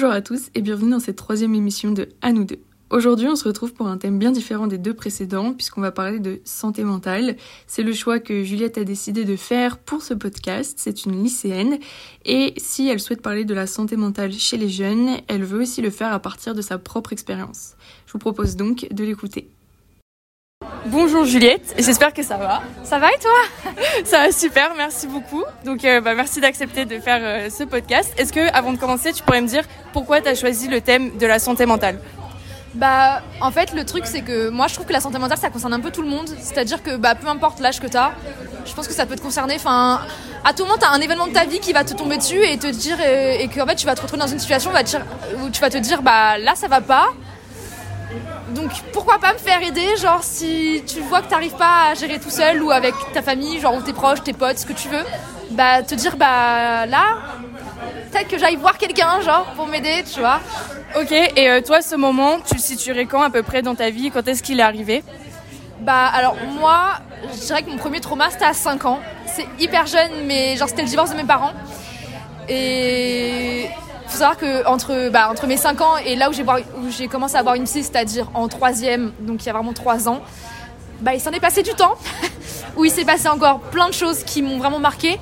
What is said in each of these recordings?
Bonjour à tous et bienvenue dans cette troisième émission de À nous deux. Aujourd'hui, on se retrouve pour un thème bien différent des deux précédents, puisqu'on va parler de santé mentale. C'est le choix que Juliette a décidé de faire pour ce podcast. C'est une lycéenne. Et si elle souhaite parler de la santé mentale chez les jeunes, elle veut aussi le faire à partir de sa propre expérience. Je vous propose donc de l'écouter. Bonjour Juliette, j'espère que ça va. Ça va et toi? Ça va super, merci beaucoup. Donc euh, bah, merci d'accepter de faire euh, ce podcast. Est-ce que avant de commencer, tu pourrais me dire pourquoi tu as choisi le thème de la santé mentale? Bah en fait le truc c'est que moi je trouve que la santé mentale ça concerne un peu tout le monde. C'est-à-dire que bah, peu importe l'âge que tu as, je pense que ça peut te concerner. Enfin, à tout moment tu as un événement de ta vie qui va te tomber dessus et te dire et, et que en fait tu vas te retrouver dans une situation où tu vas te dire bah là ça va pas donc pourquoi pas me faire aider, genre si tu vois que t'arrives pas à gérer tout seul ou avec ta famille, genre ou tes proches, tes potes, ce que tu veux, bah te dire bah là, peut-être que j'aille voir quelqu'un, genre pour m'aider, tu vois. Ok, et euh, toi ce moment, tu le situerais quand à peu près dans ta vie? Quand est-ce qu'il est arrivé? Bah alors moi, je dirais que mon premier trauma c'était à 5 ans. C'est hyper jeune, mais genre c'était le divorce de mes parents. Et faut savoir que entre, bah, entre mes 5 ans et là où j'ai, où j'ai commencé à avoir une psy, c'est-à-dire en troisième, donc il y a vraiment 3 ans, bah, il s'en est passé du temps, où il s'est passé encore plein de choses qui m'ont vraiment marqué.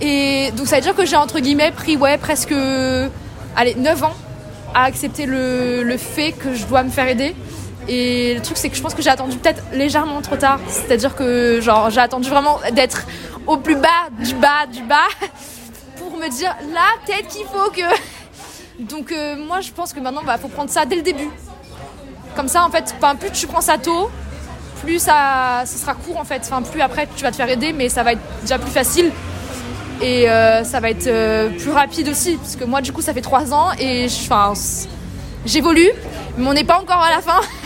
Et donc ça veut dire que j'ai entre guillemets pris ouais, presque allez, 9 ans à accepter le, le fait que je dois me faire aider. Et le truc c'est que je pense que j'ai attendu peut-être légèrement trop tard. C'est-à-dire que genre j'ai attendu vraiment d'être au plus bas du bas du bas pour me dire là peut-être qu'il faut que donc euh, moi je pense que maintenant il bah, faut prendre ça dès le début. Comme ça en fait, plus tu prends ça tôt, plus ça, sera court en fait. Enfin, plus après tu vas te faire aider, mais ça va être déjà plus facile. Et euh, ça va être euh, plus rapide aussi. Parce que moi du coup ça fait 3 ans et j'évolue, mais on n'est pas encore à la fin.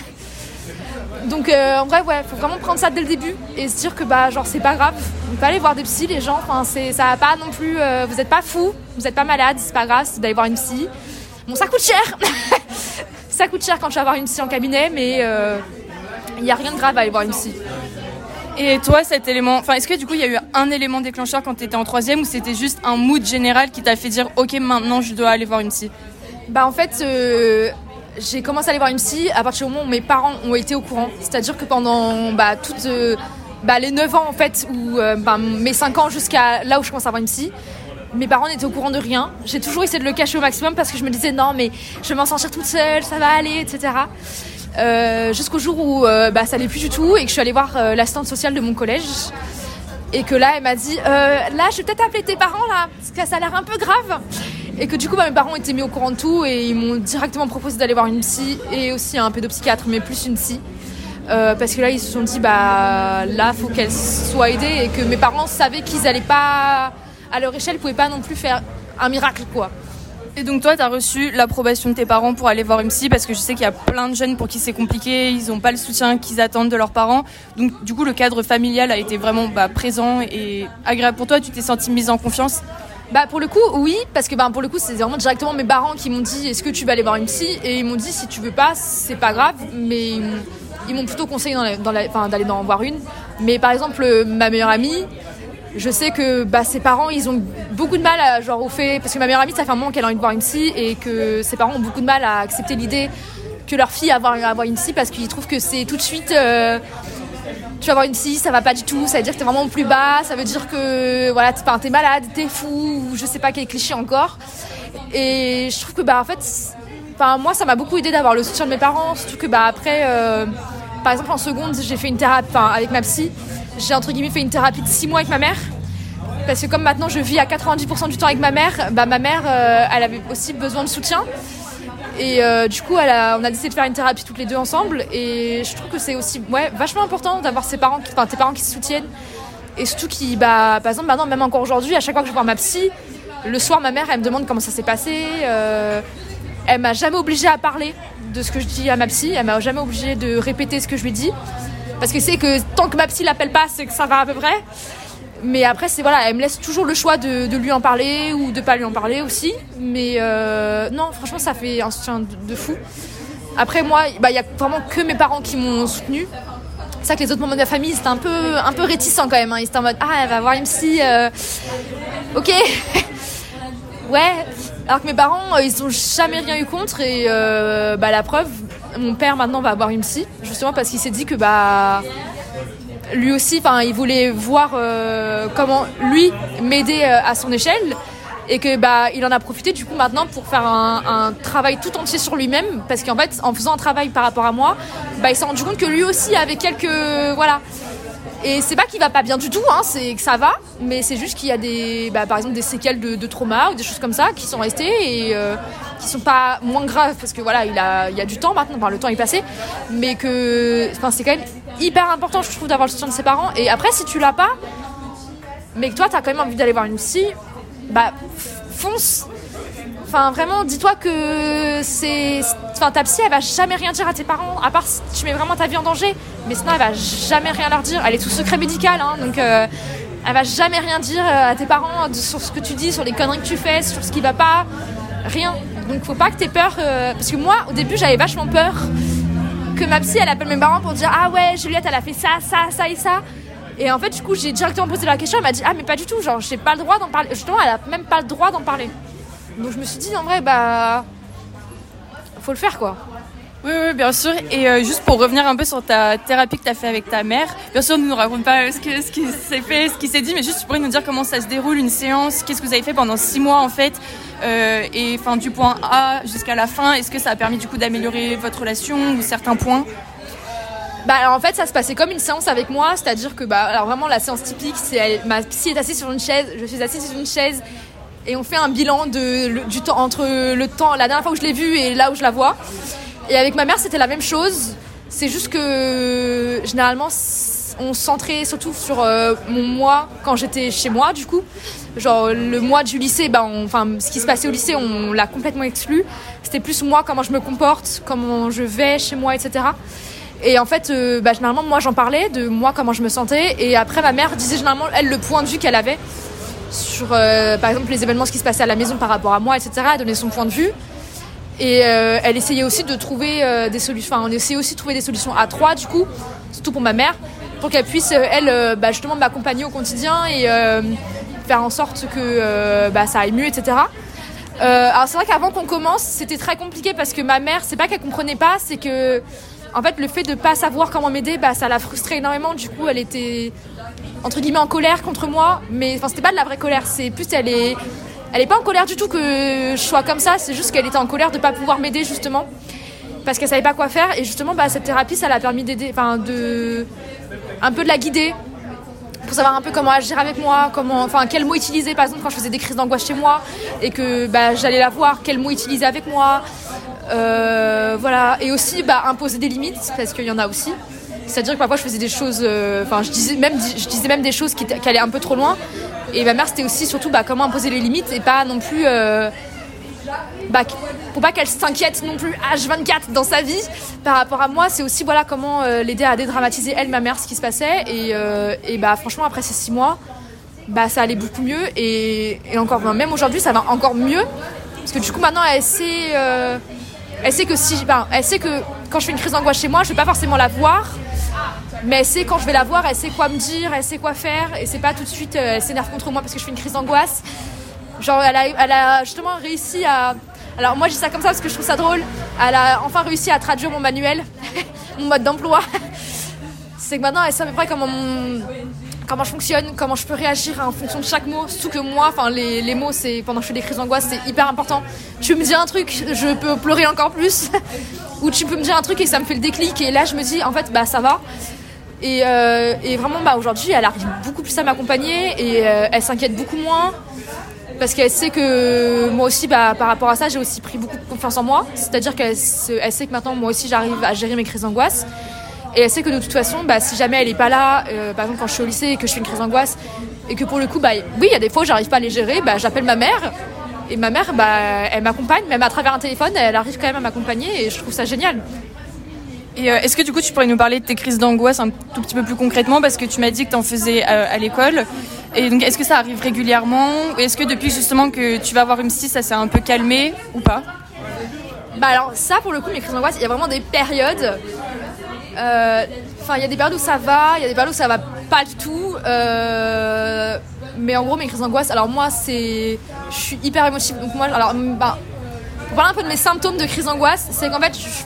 Donc euh, en vrai ouais, faut vraiment prendre ça dès le début et se dire que bah genre c'est pas grave. On peut aller voir des psys les gens, enfin c'est ça va pas non plus euh, vous êtes pas fou, vous êtes pas malade, c'est pas grave d'aller voir une psy. Bon ça coûte cher. ça coûte cher quand tu vas voir une psy en cabinet mais il euh, y a rien de grave à aller voir une psy. Et toi, cet élément, enfin, est-ce que du coup, il y a eu un élément déclencheur quand tu étais en troisième ou c'était juste un mood général qui t'a fait dire, ok, maintenant, je dois aller voir une psy? Bah, en fait, j'ai commencé à aller voir une psy à partir du moment où mes parents ont été au courant. C'est-à-dire que pendant bah, toutes euh, bah, les 9 ans, en fait, ou euh, bah, mes 5 ans jusqu'à là où je commence à avoir une psy, mes parents n'étaient au courant de rien. J'ai toujours essayé de le cacher au maximum parce que je me disais non, mais je vais m'en sortir toute seule, ça va aller, etc. Euh, jusqu'au jour où ça allait plus du tout et que je suis allée voir l'assistante sociale de mon collège. Et que là, elle m'a dit Là, je vais peut-être appeler tes parents, là, parce que ça a l'air un peu grave. Et que du coup, bah, mes parents étaient mis au courant de tout et ils m'ont directement proposé d'aller voir une psy et aussi un pédopsychiatre, mais plus une psy. Euh, parce que là, ils se sont dit, bah là, faut qu'elle soit aidée et que mes parents savaient qu'ils n'allaient pas, à leur échelle, ils pouvaient pas non plus faire un miracle, quoi. Et donc toi, tu as reçu l'approbation de tes parents pour aller voir une psy parce que je sais qu'il y a plein de jeunes pour qui c'est compliqué, ils n'ont pas le soutien qu'ils attendent de leurs parents. Donc du coup, le cadre familial a été vraiment bah, présent et agréable pour toi. Tu t'es sentie mise en confiance bah pour le coup oui parce que bah pour le coup c'est vraiment directement mes parents qui m'ont dit est-ce que tu vas aller voir une psy? Et ils m'ont dit si tu veux pas c'est pas grave mais ils m'ont plutôt conseillé d'aller dans, voir une. Mais par exemple ma meilleure amie je sais que bah, ses parents ils ont beaucoup de mal à, genre au fait parce que ma meilleure amie ça fait un moment qu'elle a envie de voir une psy et que ses parents ont beaucoup de mal à accepter l'idée que leur fille avoir, avoir une psy parce qu'ils trouvent que c'est tout de suite euh, tu vas voir une psy, ça va pas du tout, ça veut dire que t'es vraiment plus bas, ça veut dire que voilà, t'es, es malade, t'es fou, ou je sais pas quel cliché encore. Et je trouve que bah en fait, moi ça m'a beaucoup aidé d'avoir le soutien de mes parents, surtout que bah après, euh, par exemple en seconde j'ai fait une thérapie, avec ma psy, j'ai entre guillemets fait une thérapie de 6 mois avec ma mère. Parce que comme maintenant je vis à 90% du temps avec ma mère, bah ma mère euh, elle avait aussi besoin de soutien. Et euh, du coup, on a décidé de faire une thérapie toutes les deux ensemble. Et je trouve que c'est aussi ouais, vachement important d'avoir ses parents, tes parents qui se soutiennent. Et surtout qui, bah, par exemple, maintenant, même encore aujourd'hui, à chaque fois que je vois ma psy, le soir, ma mère, elle me demande comment ça s'est passé. Euh, elle m'a jamais obligée à parler de ce que je dis à ma psy. Elle m'a jamais obligée de répéter ce que je lui dis. Parce que c'est que tant que ma psy l'appelle pas, c'est que ça va à peu près. Mais après, c'est voilà, elle me laisse toujours le choix de, lui en parler ou de pas lui en parler aussi. Mais euh, non, franchement, ça fait un soutien de, fou. Après, moi, bah, il y a vraiment que mes parents qui m'ont soutenu. C'est ça que les autres membres de la famille, c'était un peu, un peu réticents quand même. Hein. Ils étaient en mode Ah, elle va voir psy. Euh, ok. ouais. Alors que mes parents, euh, ils ont jamais rien eu contre et euh, bah, la preuve, mon père maintenant va avoir une psy, justement parce qu'il s'est dit que bah lui aussi, il voulait voir euh, comment lui m'aider euh, à son échelle. Et que bah il en a profité du coup maintenant pour faire un, un travail tout entier sur lui-même. Parce qu'en fait en faisant un travail par rapport à moi bah il s'est rendu compte que lui aussi avait quelques voilà et c'est pas qu'il va pas bien du tout hein, c'est que ça va mais c'est juste qu'il y a des bah, par exemple des séquelles de, de, trauma ou des choses comme ça qui sont restées et euh, qui sont pas moins graves parce que voilà il a il y a du temps maintenant enfin, le temps est passé mais que c'est quand même hyper important je trouve d'avoir le soutien de ses parents et après si tu l'as pas mais que toi t'as quand même envie d'aller voir une psy bah fonce. Enfin, vraiment, dis-toi que c'est. Enfin, ta psy, elle va jamais rien dire à tes parents, à part si tu mets vraiment ta vie en danger. Mais sinon, elle va jamais rien leur dire. Elle est tout secret médical, hein, donc euh, elle va jamais rien dire à tes parents sur ce que tu dis, sur les conneries que tu fais, sur ce qui va pas. Rien. Donc, faut pas que t'aies peur. Euh, parce que moi, au début, j'avais vachement peur que ma psy, elle appelle mes parents pour dire Ah ouais, Juliette, elle a fait ça, ça, ça et ça. Et en fait, du coup, j'ai directement posé la question. Elle m'a dit Ah, mais pas du tout. Genre, j'ai pas le droit d'en parler. Justement, elle a même pas le droit d'en parler. Donc, je me suis dit, en vrai, bah. Faut le faire, quoi. Oui, oui, bien sûr. Et euh, juste pour revenir un peu sur ta thérapie que tu as fait avec ta mère, bien sûr, ne nous raconte pas ce, que, ce qui s'est fait, ce qui s'est dit, mais juste tu pourrais nous dire comment ça se déroule une séance, qu'est-ce que vous avez fait pendant six mois en fait, euh, et enfin du point A jusqu'à la fin, est-ce que ça a permis du coup d'améliorer votre relation ou certains points? Bah alors en fait ça se passait comme une séance avec moi, c'est-à-dire que bah alors vraiment la séance typique c'est ma psy est assise sur une chaise, je suis assise sur une chaise et on fait un bilan de du temps entre le temps la dernière fois où je l'ai vue et là où je la vois. Et avec ma mère c'était la même chose, c'est juste que généralement on se centrait surtout sur euh, mon moi quand j'étais chez moi du coup. Genre le mois du lycée, on, enfin ce qui se passait au lycée on l'a complètement exclu. C'était plus moi comment je me comporte, comment je vais chez moi, etc. Et en fait, euh, bah, généralement, moi, j'en parlais de moi, comment je me sentais. Et après, ma mère disait généralement, elle, le point de vue qu'elle avait sur, euh, par exemple, les événements, ce qui se passait à la maison par rapport à moi, etc. Elle donnait son point de vue. Et euh, elle essayait aussi de trouver euh, des solutions. Enfin, on essayait aussi de trouver des solutions à trois, du coup, surtout pour ma mère, pour qu'elle puisse, elle, bah, justement, m'accompagner au quotidien et faire en sorte que bah, ça aille mieux, etc. alors, c'est vrai qu'avant qu'on commence, c'était très compliqué parce que ma mère, c'est pas qu'elle comprenait pas, c'est que en fait, le fait de pas savoir comment m'aider, bah, ça l'a frustrée énormément. Du coup, elle était entre guillemets en colère contre moi, mais enfin, c'était pas de la vraie colère. C'est plus, elle est, elle est pas en colère du tout que je sois comme ça. C'est juste qu'elle était en colère de pas pouvoir m'aider justement, parce qu'elle savait pas quoi faire. Et justement, bah, cette thérapie, ça l'a permis d'aider, enfin, de un peu de la guider pour savoir un peu comment agir avec moi, comment, enfin, quels mots utiliser par exemple quand je faisais des crises d'angoisse chez moi et que bah, j'allais la voir, quels mots utiliser avec moi, euh, voilà, et aussi bah, imposer des limites parce qu'il y en a aussi. C'est-à-dire que parfois je faisais des choses, euh, enfin je disais même, je disais même des choses qui, allaient un peu trop loin. Et ma mère c'était aussi surtout bah, comment imposer les limites et pas non plus, euh, bah, pour pas qu'elle s'inquiète non plus H24 dans sa vie par rapport à moi. C'est aussi voilà comment euh, l'aider à dédramatiser elle, ma mère, ce qui se passait. Et, et bah franchement après ces six mois, bah ça allait beaucoup mieux et, encore même aujourd'hui ça va encore mieux parce que du coup maintenant elle sait elle sait que si ben, elle sait que quand je fais une crise d'angoisse chez moi je vais pas forcément la voir mais elle sait quand je vais la voir elle sait quoi me dire elle sait quoi faire et c'est pas tout de suite euh, elle s'énerve contre moi parce que je fais une crise d'angoisse genre elle a, elle a justement réussi à alors moi je dis ça comme ça parce que je trouve ça drôle elle a enfin réussi à traduire mon manuel mon mode d'emploi c'est que maintenant elle sait à peu près comment comment je fonctionne, comment je peux réagir en fonction de chaque mot. Surtout que moi, enfin les, les, mots, c'est pendant que je fais des crises d'angoisse, c'est hyper important. Tu me dis un truc, je peux pleurer encore plus, ou tu peux me dire un truc et ça me fait le déclic et là je me dis en fait bah ça va. Et, euh, et vraiment bah aujourd'hui, elle arrive beaucoup plus à m'accompagner et euh, elle s'inquiète beaucoup moins parce qu'elle sait que moi aussi bah, par rapport à ça j'ai aussi pris beaucoup de confiance en moi c'est à dire qu'elle elle sait que maintenant moi aussi j'arrive à gérer mes crises d'angoisse et elle sait que de toute façon, bah, si jamais elle est pas là, euh, par exemple quand je suis au lycée et que je fais une crise d'angoisse, et que pour le coup, oui, il y a des fois où j'arrive pas à les gérer, j'appelle ma mère. Et ma mère, elle m'accompagne, même à travers un téléphone, elle arrive quand même à m'accompagner et je trouve ça génial. Euh, est-ce que du coup tu pourrais nous parler de tes crises d'angoisse un tout petit peu plus concrètement? Parce que tu m'as dit que tu en faisais euh, à l'école et donc est-ce que ça arrive régulièrement? Est-ce que depuis justement que tu vas voir une psy ça s'est un peu calmé ou pas? Bah alors ça pour le coup mes crises d'angoisse il y a vraiment des périodes Enfin, il y a des périodes où ça va, il y a des périodes où ça va pas du tout. Euh, Mais en gros, mes crises d'angoisse, alors moi, c'est. Je suis hyper émotive. Donc moi, alors, bah, pour parler un peu de mes symptômes de crise d'angoisse, c'est qu'en fait, je,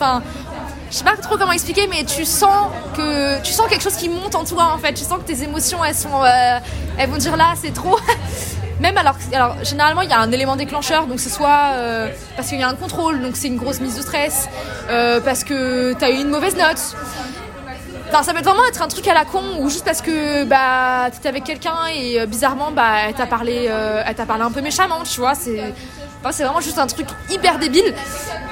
je sais pas trop comment expliquer, mais tu sens que tu sens quelque chose qui monte en toi en fait. Tu sens que tes émotions elles sont, euh, elles vont dire là c'est trop. Même alors, alors généralement il y a un élément déclencheur, donc c'est soit euh, parce qu'il y a un contrôle, donc c'est une grosse mise de stress, euh, parce que t'as eu une mauvaise note. Enfin, ça peut vraiment être un truc à la con ou juste parce que bah t'étais avec quelqu'un et bizarrement bah elle t'a parlé, t'a parlé un peu méchamment, tu vois. C'est c'est vraiment juste un truc hyper débile.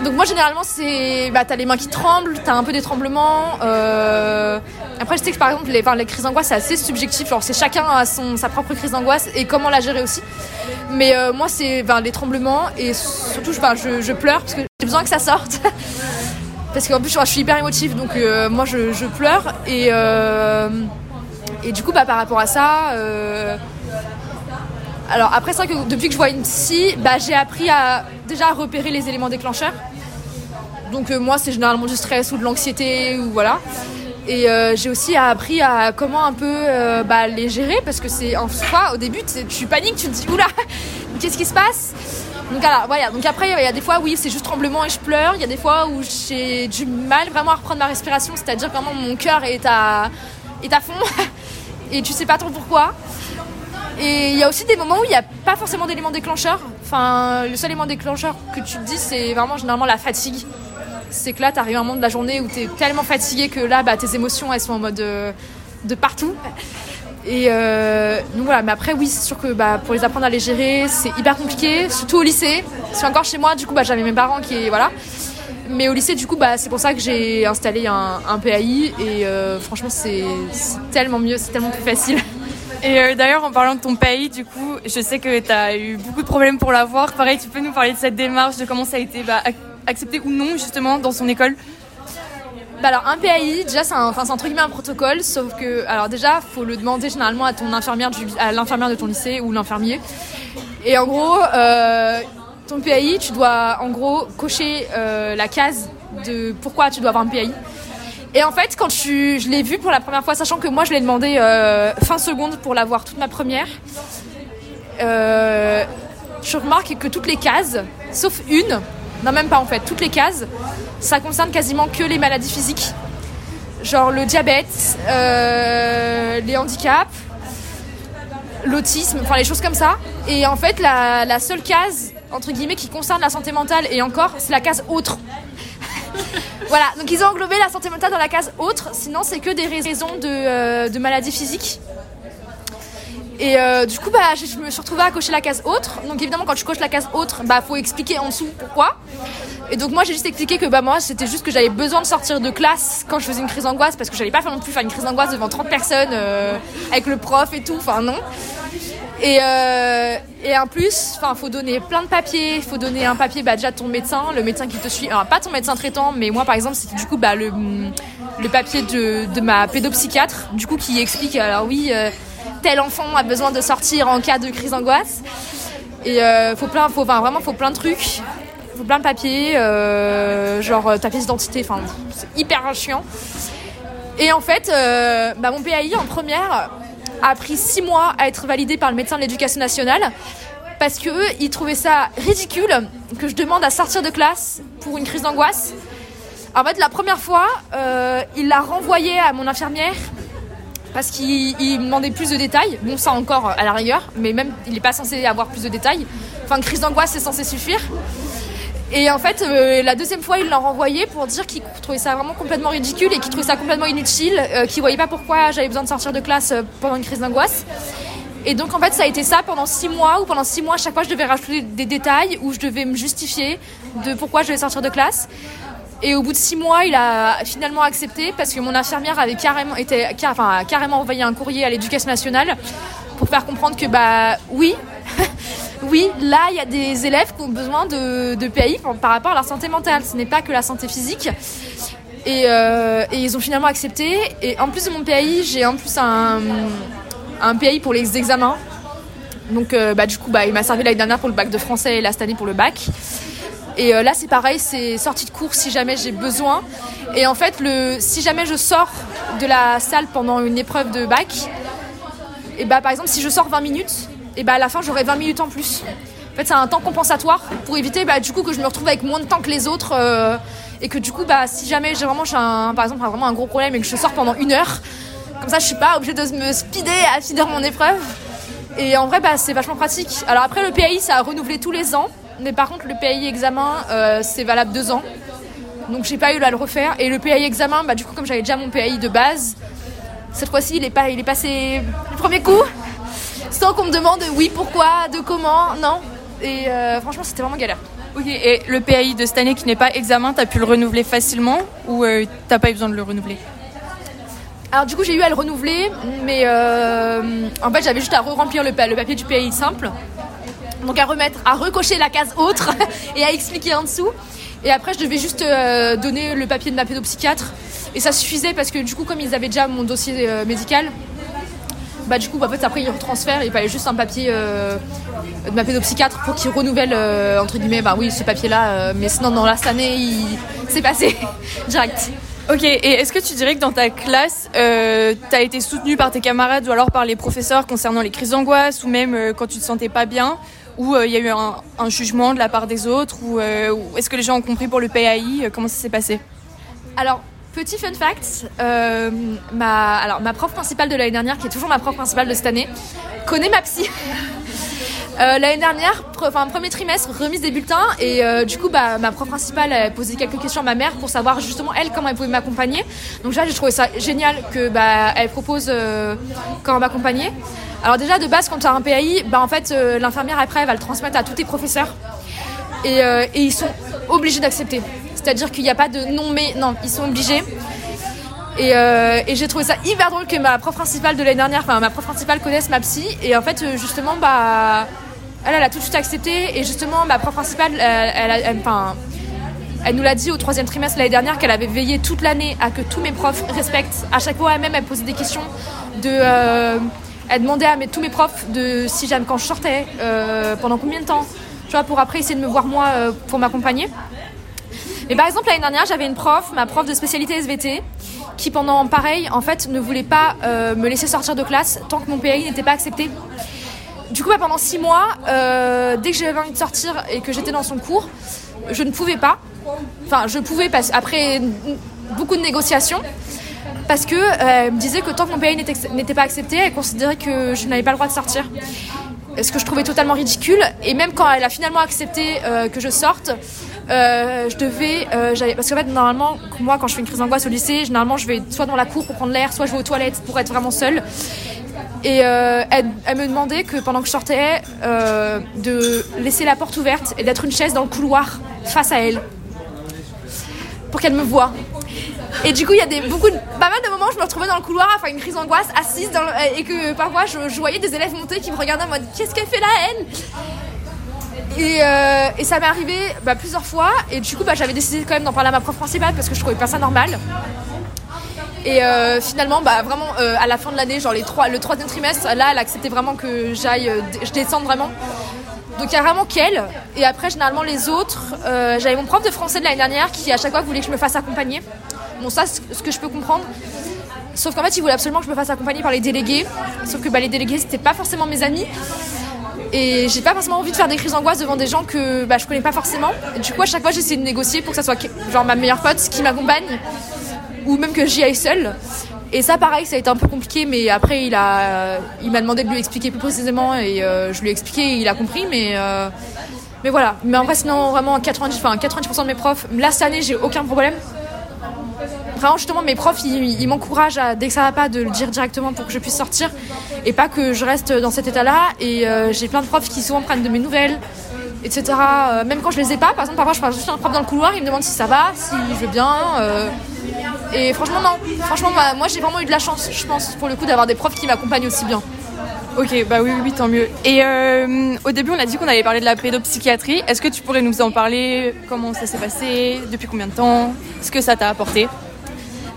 Donc moi généralement c'est bah t'as les mains qui tremblent, t'as un peu des tremblements. Euh, après je sais que par exemple les, les crises d'angoisse c'est assez subjectif, c'est chacun a son sa propre crise d'angoisse et comment la gérer aussi. Mais euh, moi c'est ben, les tremblements et surtout je, je, pleure parce que j'ai besoin que ça sorte. parce qu'en plus je suis hyper émotive donc euh, moi je, je, pleure et et du coup bah par rapport à ça alors après, c'est vrai que depuis que je vois une psy, bah, j'ai appris à déjà repérer les éléments déclencheurs. Donc euh, moi, c'est généralement du stress ou de l'anxiété ou voilà. Et euh, j'ai aussi appris à comment un peu euh, bah, les gérer parce que c'est en soi, au début, tu paniques, tu te dis oula, qu'est-ce qui se passe? Donc voilà, Donc après, il y a des fois, oui, c'est juste tremblement et je pleure. Il y a des fois où j'ai du mal vraiment à reprendre ma respiration, c'est-à-dire vraiment mon cœur est à, est à fond et tu sais pas trop pourquoi. Et il y a aussi des moments où il n'y a pas forcément d'élément déclencheur. Enfin, le seul élément déclencheur que tu te dis, c'est vraiment généralement la fatigue. C'est que là, tu arrives à un moment de la journée où tu es tellement fatigué que là, bah, tes émotions, elles sont en mode euh, de, partout. Et euh, voilà, mais après, oui, c'est sûr que bah, pour les apprendre à les gérer, c'est hyper compliqué, surtout au lycée. C'est encore chez moi, du coup, bah, j'avais mes parents qui. Voilà. Mais au lycée, du coup, bah, c'est pour ça que j'ai installé un, PAI. Et euh, franchement, c'est tellement mieux, c'est tellement plus facile. Et euh, d'ailleurs, en parlant de ton pays, du coup, je sais que tu as eu beaucoup de problèmes pour l'avoir. Pareil, tu peux nous parler de cette démarche, de comment ça a été bah, accepté ou non, justement, dans son école? Bah alors un PAI, déjà c'est un, enfin, truc bien un protocole, sauf que alors déjà faut le demander généralement à ton infirmière, à l'infirmière de ton lycée ou l'infirmier. Et en gros, euh, ton PAI, tu dois en gros cocher euh, la case de pourquoi tu dois avoir un PAI. Et en fait, quand je, l'ai vu pour la première fois, sachant que moi je l'ai demandé euh, fin seconde pour l'avoir toute ma première, euh, je remarque que toutes les cases, sauf une, non même pas en fait, toutes les cases, ça concerne quasiment que les maladies physiques. Genre le diabète, euh, les handicaps, l'autisme, enfin les choses comme ça. Et en fait, la, la seule case, entre guillemets, qui concerne la santé mentale, et encore, c'est la case autre. Voilà, donc ils ont englobé la santé mentale dans la case autre, sinon c'est que des raisons de, euh, de maladies physiques. Et euh, du coup, bah, je, me suis retrouvée à cocher la case autre. Donc évidemment, quand tu coches la case autre, bah faut expliquer en dessous pourquoi. Et donc moi, j'ai juste expliqué que bah moi, c'était juste que j'avais besoin de sortir de classe quand je faisais une crise d'angoisse parce que j'allais pas faire non plus faire une crise d'angoisse devant 30 personnes euh, avec le prof et tout. Enfin non. Et, euh, et en plus, enfin, faut donner plein de papiers. Il faut donner un papier bah, déjà de ton médecin, le médecin qui te suit. Pas ton médecin traitant, mais moi, par exemple, c'était du coup bah, le, papier de, ma pédopsychiatre, du coup, qui explique alors oui, euh, tel enfant a besoin de sortir en cas de crise d'angoisse. Et euh, faut plein, faut, vraiment, faut plein de trucs. Faut plein de papiers, euh, genre ta pièce d'identité. C'est hyper chiant. Et en fait, bah, mon PAI en première, a pris six mois à être validé par le médecin de l'éducation nationale parce que eux, ils trouvaient ça ridicule que je demande à sortir de classe pour une crise d'angoisse. En fait, la première fois, euh, il l'a renvoyé à mon infirmière parce qu'il me demandait plus de détails. Bon, ça encore à la rigueur, mais même il n'est pas censé avoir plus de détails. Enfin, crise d'angoisse, c'est censé suffire. Et en fait, euh, la deuxième fois, il l'a renvoyé pour dire qu'il trouvait ça vraiment complètement ridicule et qu'il trouvait ça complètement inutile, euh, qu'il voyait pas pourquoi j'avais besoin de sortir de classe euh, pendant une crise d'angoisse. Et donc en fait, ça a été ça pendant six mois, où pendant six mois, chaque fois, je devais rajouter des détails, où je devais me justifier de pourquoi je devais sortir de classe. Et au bout de six mois, il a finalement accepté parce que mon infirmière avait carrément, été, enfin, carrément envoyé un courrier à l'éducation nationale pour faire comprendre que bah oui, oui, là, il y a des élèves qui ont besoin de, de PAI par rapport à leur santé mentale. Ce n'est pas que la santé physique. Et, euh, ils ont finalement accepté. Et en plus de mon PAI, j'ai en plus un, un PAI pour les examens. Donc, euh, bah, du coup, bah, il m'a servi l'année dernière pour le bac de français et là, cette année pour le bac. Et euh, là, c'est pareil, c'est sortie de cours si jamais j'ai besoin. Et en fait, le, si jamais je sors de la salle pendant une épreuve de bac, et bah, par exemple, si je sors 20 minutes, et bah à la fin j'aurai 20 minutes en plus. En fait, c'est un temps compensatoire pour éviter bah, du que je me retrouve avec moins de temps que les autres euh, et que du coup, bah, si jamais j'ai vraiment, un, vraiment un gros problème et que je sors pendant une heure, comme ça, je suis pas obligée de me speeder à finir mon épreuve. Et en vrai, bah, c'est vachement pratique. Alors après, le PAI, ça a renouvelé tous les ans, mais par contre, le PAI examen, euh, c'est valable deux ans. Donc j'ai pas eu à le refaire. Et le PAI examen, bah, du coup, comme j'avais déjà mon PAI de base, cette fois-ci, il est, il est passé le premier coup, sans qu'on me demande oui, pourquoi, de comment, non. Et euh, franchement, c'était vraiment galère. Ok, et le PAI de cette année qui n'est pas examen, t'as pu le renouveler facilement ou euh, t'as pas eu besoin de le renouveler? Alors du coup j'ai eu à le renouveler, mais euh, en fait j'avais juste à re-remplir le, le, papier du PAI simple. Donc à remettre, à recocher la case autre et à expliquer en dessous. Et après je devais juste donner le papier de ma pédopsychiatre. Et ça suffisait parce que du coup comme ils avaient déjà mon dossier médical, bah du coup en fait après ils retransfèrent il fallait juste un papier euh, de ma pédopsychiatre pour qu'ils renouvellent euh, entre guillemets bah oui ce papier là euh, mais sinon dans la cette année il s'est passé direct. Ok, et est-ce que tu dirais que dans ta classe, tu as été soutenu par tes camarades ou alors par les professeurs concernant les crises d'angoisse ou même quand tu te sentais pas bien ou il y a eu un, un, jugement de la part des autres ou, ou est-ce que les gens ont compris pour le PAI Comment ça s'est passé? Alors, Petit fun fact, euh, ma, alors, ma prof principale de l'année dernière, qui est toujours ma prof principale de cette année, connaît ma psy. Euh, l'année dernière, enfin premier trimestre, remise des bulletins et euh, du coup bah, ma prof principale a posé quelques questions à ma mère pour savoir justement elle comment elle pouvait m'accompagner. Donc déjà j'ai trouvé ça génial que bah, elle propose comment m'accompagner. Alors déjà de base quand tu as un PAI, bah, en fait l'infirmière après elle va le transmettre à tous tes professeurs et ils sont obligés d'accepter. C'est-à-dire qu'il n'y a pas de non mais non, ils sont obligés. Euh, et, j'ai trouvé ça hyper drôle que ma prof principale de l'année dernière, enfin ma prof principale connaisse ma psy. Et en fait, euh, justement, bah, elle, elle a tout de suite accepté. Et justement, ma prof principale, elle, elle, enfin, elle nous l'a dit au troisième trimestre l'année dernière qu'elle avait veillé toute l'année à que tous mes profs respectent. À chaque fois, elle-même, elle posait des questions de. Euh, elle demandait à mes, tous mes profs de si j'aime quand je sortais, pendant combien de temps, tu vois, pour après essayer de me voir moi pour m'accompagner. Mais par exemple, l'année dernière, j'avais une prof, ma prof de spécialité SVT, qui pendant pareil, en fait, ne voulait pas euh, me laisser sortir de classe tant que mon PAI n'était pas accepté. Du coup, bah, pendant six mois, euh, dès que j'avais envie de sortir et que j'étais dans son cours, je ne pouvais pas. Enfin, je pouvais après beaucoup de négociations. Parce que euh, me disait que tant que mon PAI n'était pas accepté, elle considérait que je n'avais pas le droit de sortir. Ce que je trouvais totalement ridicule. Et même quand elle a finalement accepté que je sorte, euh, je devais, euh, parce qu'en fait normalement moi quand je fais une crise d'angoisse au lycée, généralement je vais soit dans la cour pour prendre l'air, soit je vais aux toilettes pour être vraiment seule. Et euh, elle, me demandait que pendant que je sortais, de laisser la porte ouverte et d'être une chaise dans le couloir face à elle pour qu'elle me voie. Et du coup, il y a des, beaucoup pas mal de moments je me retrouvais dans le couloir à une crise d'angoisse, assise, et que parfois je, je, voyais des élèves monter qui me regardaient en mode Qu'est-ce qu'elle fait là, elle? Euh, et, ça m'est arrivé bah, plusieurs fois. Et du coup, bah, j'avais décidé quand même d'en parler à ma prof principale parce que je trouvais pas ça normal. Et euh, finalement, bah, vraiment, euh, à la fin de l'année, genre les trois, le troisième trimestre, là, elle acceptait vraiment que j'aille, je descende vraiment. Donc il y a vraiment qu'elle. Et après, généralement, les autres, j'avais mon prof de français de l'année dernière qui, à chaque fois, voulait que je me fasse accompagner. Bon, ça, ce que je peux comprendre. Sauf qu'en fait, il voulait absolument que je me fasse accompagner par les délégués. Sauf que bah, les délégués, c'était pas forcément mes amis. Et j'ai pas forcément envie de faire des crises d'angoisse devant des gens que bah, je connais pas forcément. Du coup, à chaque fois, j'essaie de négocier pour que ça soit genre ma meilleure pote qui m'accompagne ou même que j'y aille seule. Et ça, pareil, ça a été un peu compliqué, mais après, il a, il m'a demandé de lui expliquer plus précisément et euh, je lui ai expliqué, et il a compris, mais. Euh, mais voilà. Mais en vrai, sinon, vraiment, 90, enfin, 90% de mes profs, là, cette année, j'ai aucun problème vraiment justement mes profs ils, m'encouragent à dès que ça va pas de le dire directement pour que je puisse sortir et pas que je reste dans cet état là et euh, j'ai plein de profs qui souvent prennent de mes nouvelles etc euh, même quand je les ai pas par exemple parfois je parle juste un prof dans le couloir il me demande si ça va si je vais bien euh, et franchement non. Franchement moi j'ai vraiment eu de la chance je pense pour le coup d'avoir des profs qui m'accompagnent aussi bien Ok, bah oui, oui, tant mieux. Et au début, on a dit qu'on allait parler de la pédopsychiatrie. Est-ce que tu pourrais nous en parler? Comment ça s'est passé? Depuis combien de temps? Ce que ça t'a apporté?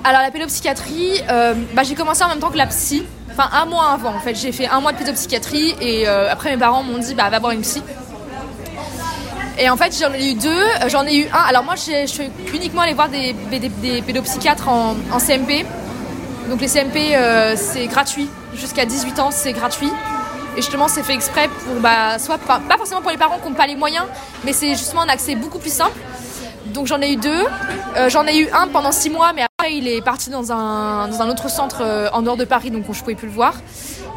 Alors la pédopsychiatrie, euh, bah, j'ai commencé en même temps que la psy. Enfin un mois avant en fait. J'ai fait un mois de pédopsychiatrie et euh, après mes parents m'ont dit bah va voir une psy. Et en fait j'en ai eu deux. J'en ai eu un. Alors moi je suis uniquement allée voir des, des, pédopsychiatres en, CMP. Donc les CMP euh, c'est gratuit. Jusqu'à 18 ans c'est gratuit. Et justement, c'est fait exprès pour, bah, soit pas, forcément pour les parents qui n'ont pas les moyens, mais c'est justement un accès beaucoup plus simple. Donc j'en ai eu deux. Euh, j'en ai eu un pendant six mois, mais après il est parti dans un, dans un autre centre euh, en dehors de Paris, donc je pouvais plus le voir.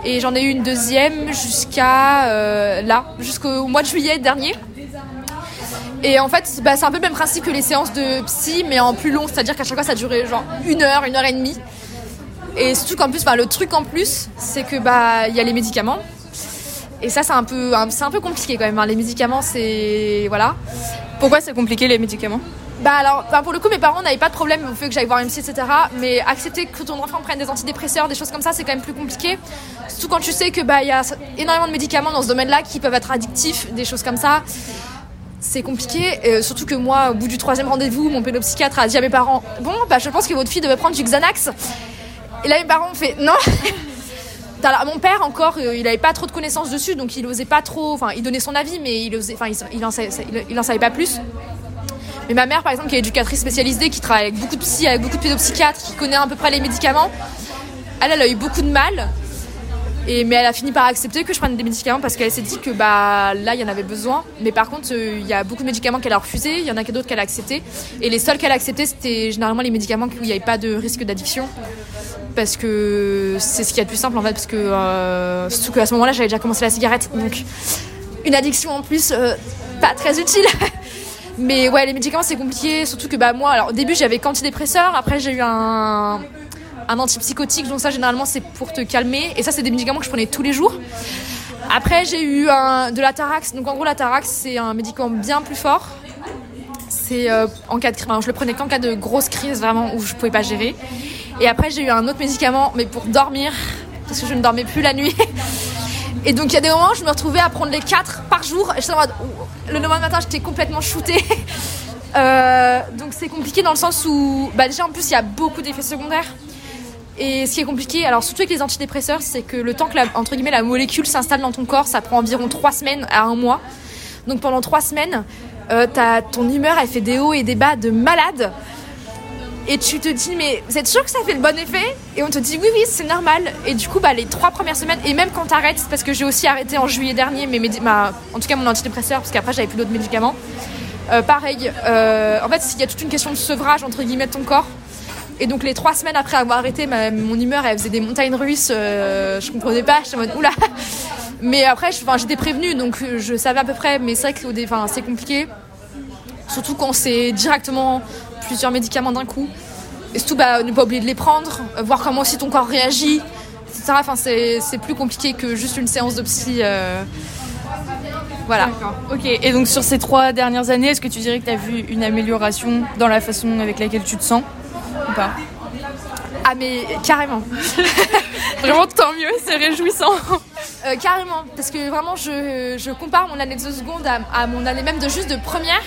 Et j'en ai eu une deuxième jusqu'à euh, là, jusqu'au mois de juillet dernier. Et en fait, bah, c'est un peu le même principe que les séances de psy, mais en plus long, c'est-à-dire qu'à chaque fois ça durait genre une heure, une heure et demie. Et surtout qu'en plus, le truc en plus, c'est que bah il y a les médicaments. Et ça, c'est un peu, c'est un peu compliqué quand même. Hein. Les médicaments, c'est voilà. Pourquoi c'est compliqué les médicaments? Bah alors, bah pour le coup, mes parents n'avaient pas de problème au fait que j'aille voir MC, etc. Mais accepter que ton enfant prenne des antidépresseurs, des choses comme ça, c'est quand même plus compliqué. Surtout quand tu sais que bah il y a énormément de médicaments dans ce domaine-là qui peuvent être addictifs, des choses comme ça. C'est compliqué, et surtout que moi, au bout du troisième rendez-vous, mon pédopsychiatre a dit à mes parents Bon, bah je pense que votre fille devait prendre du Xanax. Et là, mes parents ont fait Non mon père encore, euh, il avait pas trop de connaissances dessus, donc il osait pas trop. Enfin, il donnait son avis, mais il osait, enfin, il, savait, il, savait pas plus. Mais ma mère, par exemple, qui est éducatrice spécialisée, qui travaille avec beaucoup de psy, avec beaucoup de pédopsychiatres, qui connaît à peu près les médicaments, elle, elle a eu beaucoup de mal. Et, mais elle a fini par accepter que je prenne des médicaments parce qu'elle s'est dit que bah là il y en avait besoin. Mais par contre euh, il y a beaucoup de médicaments qu'elle a refusés, il y en a d'autres qu'elle a acceptés. Et les seuls qu'elle a acceptés c'était généralement les médicaments où il n'y avait pas de risque d'addiction parce que c'est ce qui est le plus simple en fait parce que euh, surtout qu'à ce moment-là j'avais déjà commencé la cigarette donc une addiction en plus euh, pas très utile. Mais ouais les médicaments c'est compliqué surtout que bah moi alors au début j'avais qu'antidépresseur après j'ai eu un un antipsychotique donc ça généralement c'est pour te calmer et ça c'est des médicaments que je prenais tous les jours. Après j'ai eu de la Tarax donc en gros la Tarax c'est un médicament bien plus fort. C'est euh, en cas de je le prenais qu'en cas de grosse crise vraiment où je pouvais pas gérer et après, j'ai eu un autre médicament, mais pour dormir, parce que je ne dormais plus la nuit. Et donc, il y a des moments où je me retrouvais à prendre les 4 par jour. Et le lendemain matin, j'étais complètement shootée. Euh, donc, c'est compliqué dans le sens où, bah, déjà, en plus, il y a beaucoup d'effets secondaires. Et ce qui est compliqué, alors surtout avec les antidépresseurs, c'est que le temps que la, entre guillemets, la molécule s'installe dans ton corps, ça prend environ 3 semaines à un mois. Donc pendant 3 semaines, euh, ton humeur, elle fait des hauts et des bas de malade et tu te dis mais vous êtes sûr que ça fait le bon effet? Et on te dit oui oui c'est normal. Et du coup bah les trois premières semaines et même quand t'arrêtes parce que j'ai aussi arrêté en juillet dernier mais en tout cas mon antidépresseur parce qu'après j'avais plus d'autres médicaments. Euh, pareil euh, en fait il y a toute une question de sevrage entre guillemets de ton corps. Et donc les trois semaines après avoir arrêté mon humeur elle faisait des montagnes russes euh, je comprenais pas j'étais en mode oula. Mais après j'étais prévenue donc je savais à peu près mais c'est vrai que c'est compliqué surtout quand c'est directement plusieurs médicaments d'un coup. Et surtout, bah, ne pas oublier de les prendre, euh, voir comment aussi ton corps réagit, etc. Enfin, c'est, plus compliqué que juste une séance de psy. Euh, voilà. Ok. Et donc, sur ces trois dernières années, est-ce que tu dirais que tu as vu une amélioration dans la façon avec laquelle tu te sens ou pas? Ah, mais carrément. vraiment, tant mieux, c'est réjouissant. Euh, carrément, parce que vraiment, je, je, compare mon année de seconde à, à mon année même de juste de première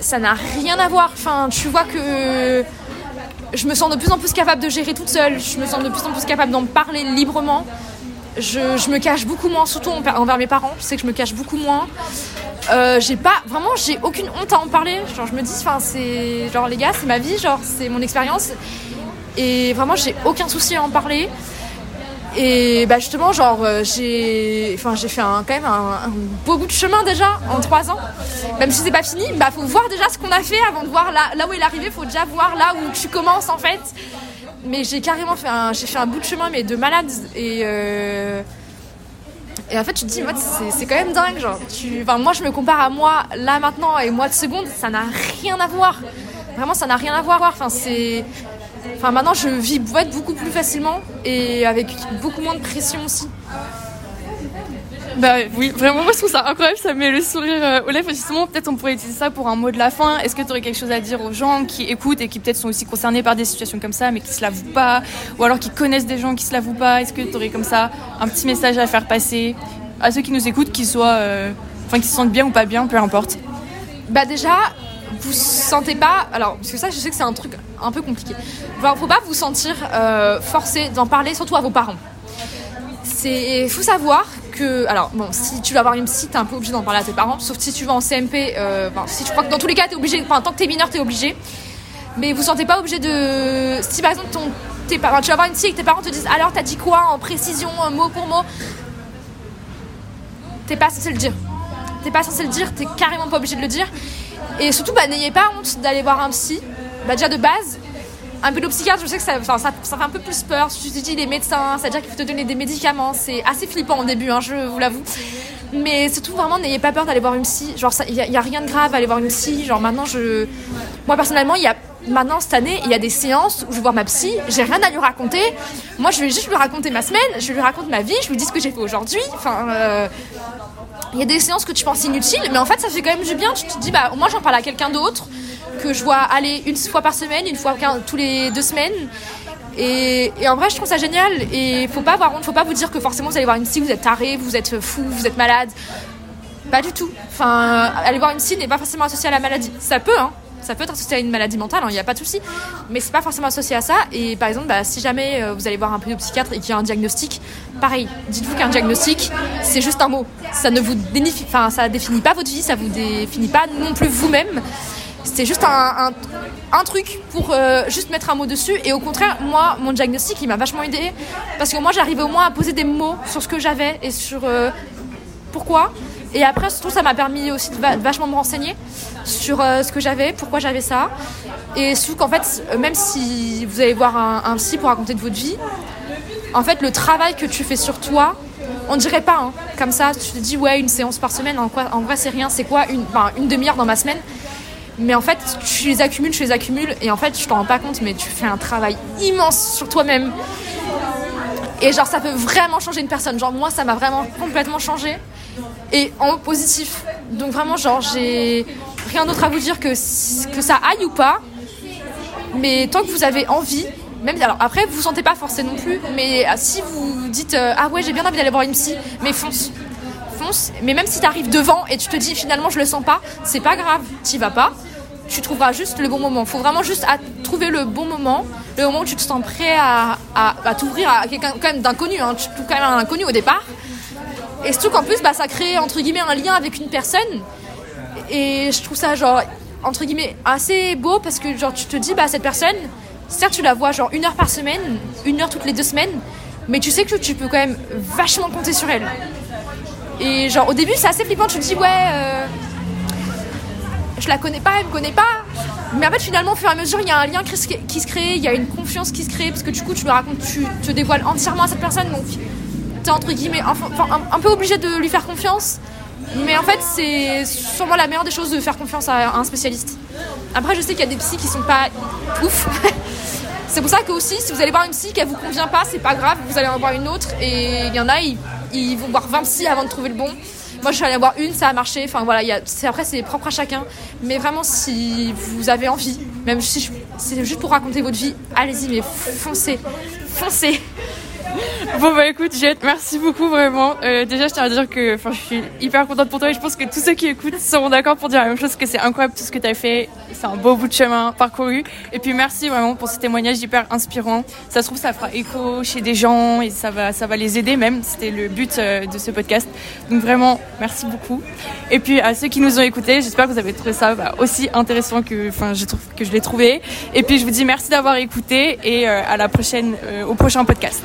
ça n'a rien à voir. Enfin, tu vois que je me sens de plus en plus capable de gérer toute seule. Je me sens de plus en plus capable d'en parler librement. Je, me cache beaucoup moins, surtout envers mes parents. Je sais que je me cache beaucoup moins. Euh, j'ai pas vraiment, j'ai aucune honte à en parler. Genre, je me dis, enfin, c'est genre les gars, c'est ma vie, genre c'est mon expérience. Et vraiment, j'ai aucun souci à en parler. Et bah justement, genre, euh, j'ai enfin, j'ai fait un, quand même un, beau bout de chemin déjà en trois ans. Même si c'est pas fini, bah faut voir déjà ce qu'on a fait avant de voir là, là où il est arrivé. Faut déjà voir là où tu commences en fait. Mais j'ai carrément fait un, j'ai fait un bout de chemin, mais de malade. Et, euh, et en fait, tu te dis, c'est quand même dingue. Genre, tu, enfin, moi, je me compare à moi là maintenant et moi de seconde, ça n'a rien à voir. Vraiment, ça n'a rien à voir. Enfin, c'est Enfin, maintenant, je vis beaucoup plus facilement et avec beaucoup moins de pression aussi. Bah oui, vraiment, moi je trouve ça incroyable, ça met le sourire euh, aux lèvres. Justement, peut-être on pourrait utiliser ça pour un mot de la fin. Est-ce que tu aurais quelque chose à dire aux gens qui écoutent et qui peut-être sont aussi concernés par des situations comme ça, mais qui se l'avouent pas, ou alors qui connaissent des gens qui se l'avouent pas? Est-ce que tu aurais comme ça un petit message à faire passer à ceux qui nous écoutent, qu'ils soient, euh, enfin, qui se sentent bien ou pas bien, peu importe? Bah déjà, vous sentez pas. Alors, parce que ça, je sais que c'est un truc un peu compliqué. Il faut pas vous sentir euh, forcé d'en parler, surtout à vos parents. Il faut savoir que. Alors, bon, si tu vas avoir une psy, t'es un peu obligé d'en parler à tes parents, sauf si tu vas en CMP. Euh, si tu crois que dans tous les cas, t'es obligé. Enfin, tant que t'es mineur, t'es obligé. Mais vous sentez pas obligé de. Si par exemple tu vas voir une psy et que tes parents te disent alors t'as dit quoi en précision, mot pour mot, t'es pas censé le dire. T'es pas censé le dire, t'es carrément pas obligé de le dire. Et surtout, bah, n'ayez pas honte d'aller voir un psy. Bah, déjà de base, un pédopsychiatre, je sais que ça, ça, fait un peu plus peur. Tu te dis les médecins, c'est-à-dire qu'il faut te donner des médicaments. C'est assez flippant au début, hein, je vous l'avoue. Mais surtout, vraiment, n'ayez pas peur d'aller voir une psy. Genre, il n'y a, rien de grave à aller voir une psy. Genre, maintenant, je. Moi, personnellement, il y a. Maintenant, cette année, il y a des séances où je voir ma psy, j'ai rien à lui raconter. Moi, je vais juste lui raconter ma semaine, je lui raconte ma vie, je lui dis ce que j'ai fait aujourd'hui. Enfin, euh, il y a des séances que tu penses inutiles, mais en fait, ça fait quand même du bien. Tu te dis, bah, moi, j'en parle à quelqu'un d'autre que je vois aller une fois par semaine, une fois tous les deux semaines. Et, et, en vrai, je trouve ça génial. Et faut pas avoir honte, faut pas vous dire que forcément vous allez voir une psy, vous êtes taré, vous êtes fou, vous êtes malade. Pas du tout. Enfin, aller voir une psy n'est pas forcément associé à la maladie. Ça peut, hein. Ça peut être associé à une maladie mentale, il n'y a pas de souci. Mais c'est pas forcément associé à ça. Et par exemple, bah, si jamais euh, vous allez voir un pédopsychiatre et qu'il y a un diagnostic, pareil, dites-vous qu'un diagnostic, c'est juste un mot. Ça ne vous enfin, ça définit pas votre vie, ça vous définit pas non plus vous-même. C'est juste un, truc pour euh, juste mettre un mot dessus. Et au contraire, moi, mon diagnostic, il m'a vachement aidé. Parce que moi, j'arrivais au moins à poser des mots sur ce que j'avais et sur euh, pourquoi. Et après, surtout, ça m'a permis aussi de vachement me renseigner sur euh, ce que j'avais, pourquoi j'avais ça. Et surtout qu'en fait, même si vous allez voir un, un, psy pour raconter de votre vie, en fait, le travail que tu fais sur toi, on dirait pas, hein, comme ça, tu te dis, ouais, une séance par semaine, en, quoi, en vrai, c'est rien, c'est quoi Une, enfin, une demi-heure dans ma semaine. Mais en fait, tu les accumules, tu les accumules, et en fait, je t'en rends pas compte, mais tu fais un travail immense sur toi-même. Et genre, ça peut vraiment changer une personne. Genre, moi, ça m'a vraiment complètement changé. Et en positif. Donc, vraiment, genre, j'ai rien d'autre à vous dire que, que ça aille ou pas. Mais tant que vous avez envie, même alors après, vous vous sentez pas forcé non plus. Mais si vous dites, euh, ah ouais, j'ai bien envie d'aller voir une psy, mais fonce. Fonce. Mais même si tu arrives devant et tu te dis, finalement, je le sens pas, c'est pas grave, t'y vas pas tu trouveras juste le bon moment. Faut vraiment juste trouver le bon moment, le moment où tu te sens prêt à, à, t'ouvrir à quelqu'un quand même d'inconnu. Hein. Tu quand même un inconnu au départ. Et surtout qu'en plus, bah, ça crée entre guillemets un lien avec une personne. Et je trouve ça genre entre guillemets assez beau parce que genre tu te dis bah cette personne, certes tu la vois genre une heure par semaine, une heure toutes les deux semaines, mais tu sais que tu peux quand même vachement compter sur elle. Et genre au début c'est assez flippant, tu te dis ouais. Euh, je la connais pas, elle me connaît pas. Mais en fait, finalement, au fur et à mesure, il y a un lien qui se crée, il y a une confiance qui se crée, parce que du coup, tu me racontes, tu te dévoiles entièrement à cette personne, donc t'es entre guillemets un, un, peu obligé de lui faire confiance. Mais en fait, c'est sûrement la meilleure des choses de faire confiance à un spécialiste. Après, je sais qu'il y a des psys qui sont pas ouf. c'est pour ça que aussi, si vous allez voir une psy qui vous convient pas, c'est pas grave, vous allez en voir une autre. Et il y en a, ils, vont voir 20 psys avant de trouver le bon. Moi, je suis allée voir une, ça a marché. Enfin, voilà, après, c'est propre à chacun. Mais vraiment, si vous avez envie, même si c'est juste pour raconter votre vie, allez-y, mais foncez. Foncez. Bon bah écoute Jette, merci beaucoup vraiment. Euh, déjà je tiens à dire que je suis hyper contente pour toi et je pense que tous ceux qui écoutent seront d'accord pour dire la même chose, que c'est incroyable tout ce que tu as fait, c'est un beau bout de chemin parcouru. Et puis merci vraiment pour ce témoignage hyper inspirant. Ça se trouve ça fera écho chez des gens et ça va, ça va les aider même, c'était le but euh, de ce podcast. Donc vraiment merci beaucoup. Et puis à ceux qui nous ont écoutés, j'espère que vous avez trouvé ça bah, aussi intéressant que, je que je l'ai trouvé. Et puis je vous dis merci d'avoir écouté et euh, à la prochaine, au prochain podcast.